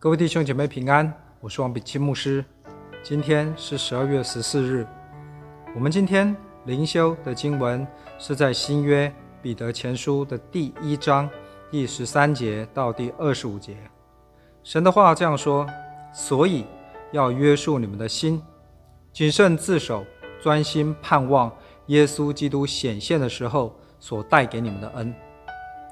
各位弟兄姐妹平安，我是王比钦牧师。今天是十二月十四日，我们今天灵修的经文是在新约彼得前书的第一章第十三节到第二十五节。神的话这样说：所以要约束你们的心，谨慎自守，专心盼望耶稣基督显现的时候所带给你们的恩。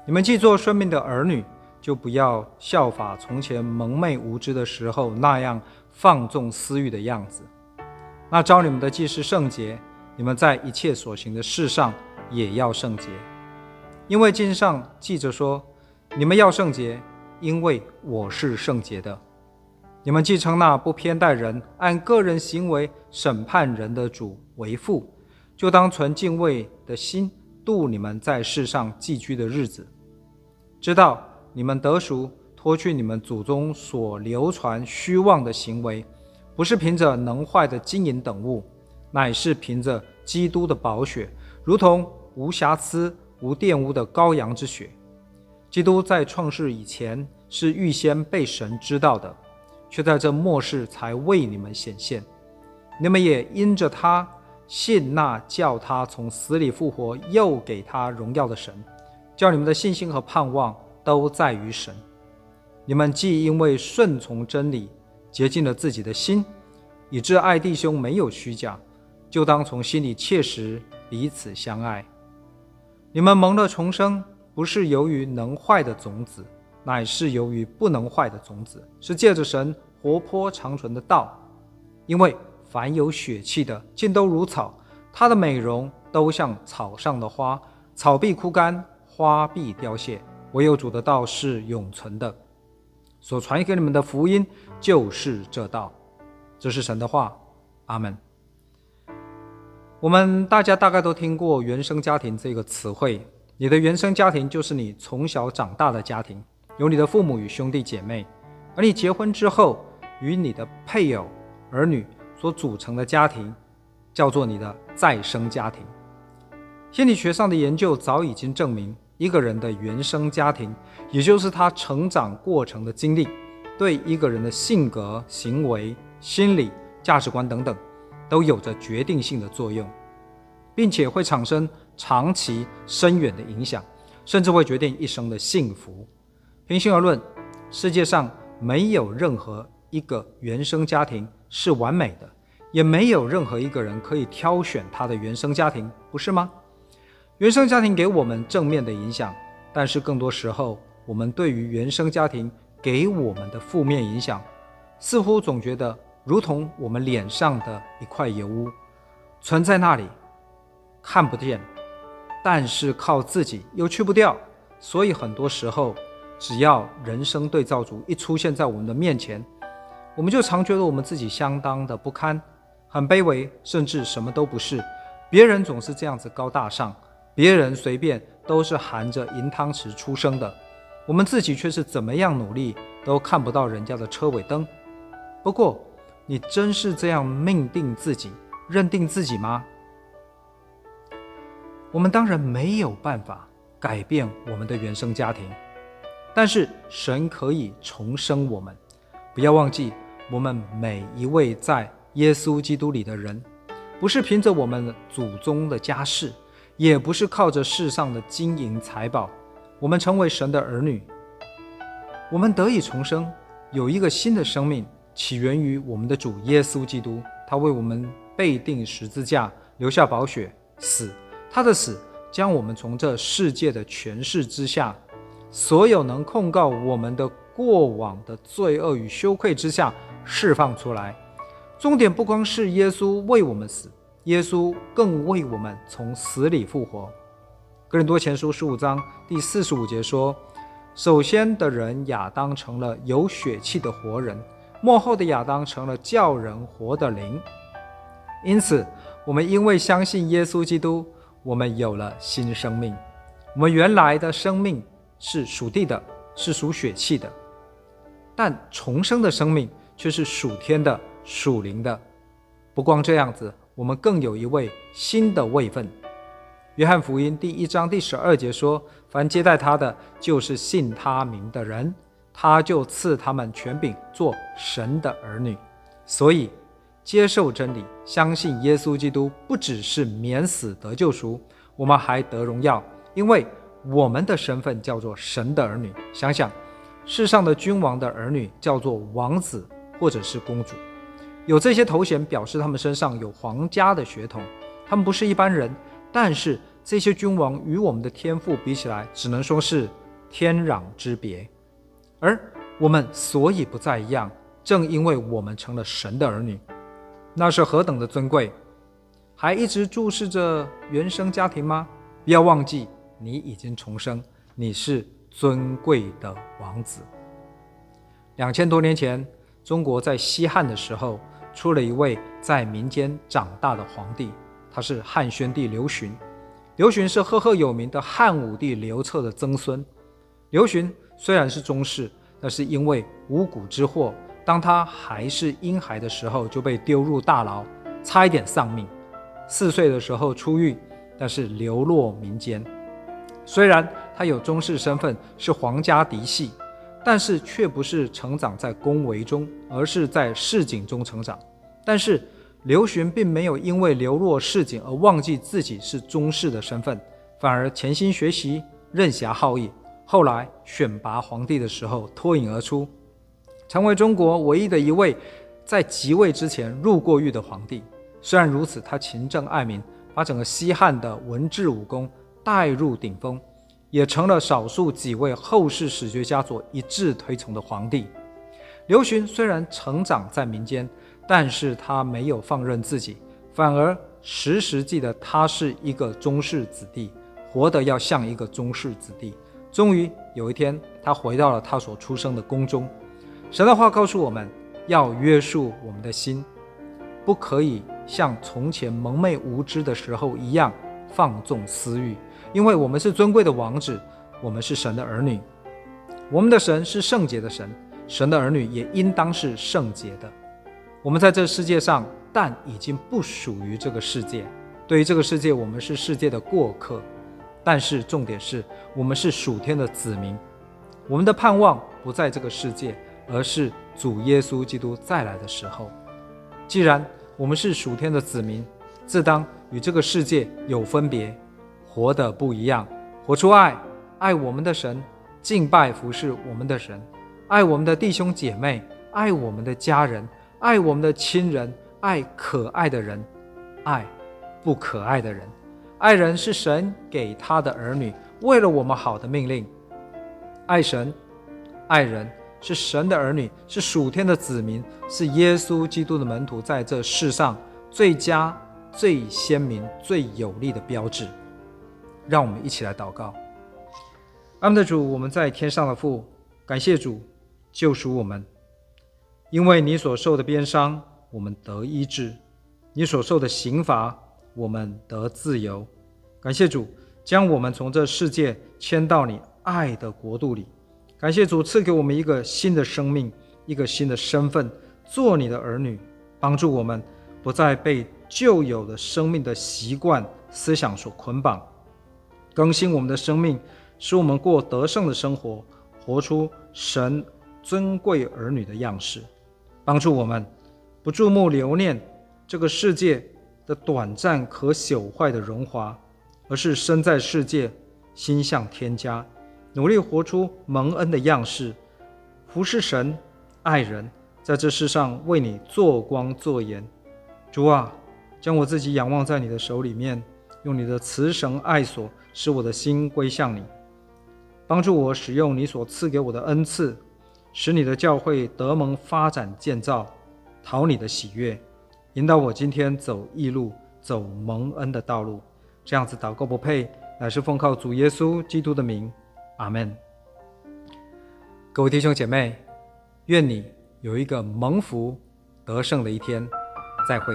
你们既做顺命的儿女，就不要效法从前蒙昧无知的时候那样放纵私欲的样子。那召你们的既是圣洁，你们在一切所行的事上也要圣洁，因为经上记着说：“你们要圣洁，因为我是圣洁的。”你们既称那不偏待人、按个人行为审判人的主为父，就当存敬畏的心度你们在世上寄居的日子，知道。你们得赎，脱去你们祖宗所流传虚妄的行为，不是凭着能坏的金银等物，乃是凭着基督的宝血，如同无瑕疵、无玷污的羔羊之血。基督在创世以前是预先被神知道的，却在这末世才为你们显现。你们也因着他信那叫他从死里复活，又给他荣耀的神，叫你们的信心和盼望。都在于神。你们既因为顺从真理，洁净了自己的心，以致爱弟兄没有虚假，就当从心里切实彼此相爱。你们蒙了重生，不是由于能坏的种子，乃是由于不能坏的种子，是借着神活泼长存的道。因为凡有血气的，尽都如草，它的美容都像草上的花，草必枯干，花必凋谢。唯有主的道是永存的，所传给你们的福音就是这道。这是神的话，阿门。我们大家大概都听过“原生家庭”这个词汇。你的原生家庭就是你从小长大的家庭，有你的父母与兄弟姐妹，而你结婚之后与你的配偶、儿女所组成的家庭，叫做你的再生家庭。心理学上的研究早已经证明。一个人的原生家庭，也就是他成长过程的经历，对一个人的性格、行为、心理、价值观等等，都有着决定性的作用，并且会产生长期深远的影响，甚至会决定一生的幸福。平心而论，世界上没有任何一个原生家庭是完美的，也没有任何一个人可以挑选他的原生家庭，不是吗？原生家庭给我们正面的影响，但是更多时候，我们对于原生家庭给我们的负面影响，似乎总觉得如同我们脸上的一块油污，存在那里，看不见，但是靠自己又去不掉。所以很多时候，只要人生对照组一出现在我们的面前，我们就常觉得我们自己相当的不堪，很卑微，甚至什么都不是。别人总是这样子高大上。别人随便都是含着银汤匙出生的，我们自己却是怎么样努力都看不到人家的车尾灯。不过，你真是这样命定自己、认定自己吗？我们当然没有办法改变我们的原生家庭，但是神可以重生我们。不要忘记，我们每一位在耶稣基督里的人，不是凭着我们祖宗的家世。也不是靠着世上的金银财宝，我们成为神的儿女，我们得以重生，有一个新的生命，起源于我们的主耶稣基督。他为我们被定十字架，留下宝血，死。他的死将我们从这世界的权势之下，所有能控告我们的过往的罪恶与羞愧之下释放出来。重点不光是耶稣为我们死。耶稣更为我们从死里复活。哥林多前书十五章第四十五节说：“首先的人亚当成了有血气的活人，末后的亚当成了叫人活的灵。”因此，我们因为相信耶稣基督，我们有了新生命。我们原来的生命是属地的，是属血气的，但重生的生命却是属天的、属灵的。不光这样子。我们更有一位新的位分。约翰福音第一章第十二节说：“凡接待他的，就是信他名的人，他就赐他们权柄做神的儿女。所以，接受真理，相信耶稣基督，不只是免死得救赎，我们还得荣耀，因为我们的身份叫做神的儿女。想想，世上的君王的儿女叫做王子或者是公主，有这些头衔表示他们身上有皇家的血统，他们不是一般人。但是这些君王与我们的天赋比起来，只能说是天壤之别。而我们所以不再一样，正因为我们成了神的儿女，那是何等的尊贵！还一直注视着原生家庭吗？不要忘记，你已经重生，你是尊贵的王子。两千多年前，中国在西汉的时候，出了一位在民间长大的皇帝，他是汉宣帝刘询。刘询是赫赫有名的汉武帝刘彻的曾孙。刘询虽然是宗室，但是因为五谷之祸，当他还是婴孩的时候就被丢入大牢，差一点丧命。四岁的时候出狱，但是流落民间。虽然他有宗室身份，是皇家嫡系，但是却不是成长在宫闈中，而是在市井中成长。但是刘询并没有因为流落市井而忘记自己是宗室的身份，反而潜心学习，任侠好义。后来选拔皇帝的时候脱颖而出，成为中国唯一的一位在即位之前入过狱的皇帝。虽然如此，他勤政爱民，把整个西汉的文治武功带入顶峰，也成了少数几位后世史学家所一致推崇的皇帝。刘询虽然成长在民间，但是他没有放任自己，反而时时记得他是一个宗室子弟，活得要像一个宗室子弟。终于有一天，他回到了他所出生的宫中。神的话告诉我们，要约束我们的心，不可以像从前蒙昧无知的时候一样放纵私欲。因为我们是尊贵的王子，我们是神的儿女。我们的神是圣洁的神，神的儿女也应当是圣洁的。我们在这世界上，但已经不属于这个世界。对于这个世界，我们是世界的过客。但是重点是我们是属天的子民，我们的盼望不在这个世界，而是主耶稣基督再来的时候。既然我们是属天的子民，自当与这个世界有分别，活得不一样，活出爱，爱我们的神，敬拜服侍我们的神，爱我们的弟兄姐妹，爱我们的家人，爱我们的亲人，爱可爱的人，爱不可爱的人。爱人是神给他的儿女，为了我们好的命令。爱神、爱人是神的儿女，是属天的子民，是耶稣基督的门徒，在这世上最佳、最鲜明、最有力的标志。让我们一起来祷告。阿们的主，我们在天上的父，感谢主救赎我们，因为你所受的鞭伤，我们得医治；你所受的刑罚。我们得自由，感谢主将我们从这世界迁到你爱的国度里。感谢主赐给我们一个新的生命，一个新的身份，做你的儿女，帮助我们不再被旧有的生命的习惯、思想所捆绑，更新我们的生命，使我们过得胜的生活，活出神尊贵儿女的样式。帮助我们不注目留念这个世界的短暂可朽坏的荣华，而是身在世界，心向天家，努力活出蒙恩的样式，服侍神，爱人，在这世上为你做光做盐。主啊，将我自己仰望在你的手里面，用你的慈绳爱索，使我的心归向你，帮助我使用你所赐给我的恩赐，使你的教会得蒙发展建造，讨你的喜悦。引导我今天走义路，走蒙恩的道路，这样子祷告不配，乃是奉靠主耶稣基督的名，阿门。各位弟兄姐妹，愿你有一个蒙福得胜的一天，再会。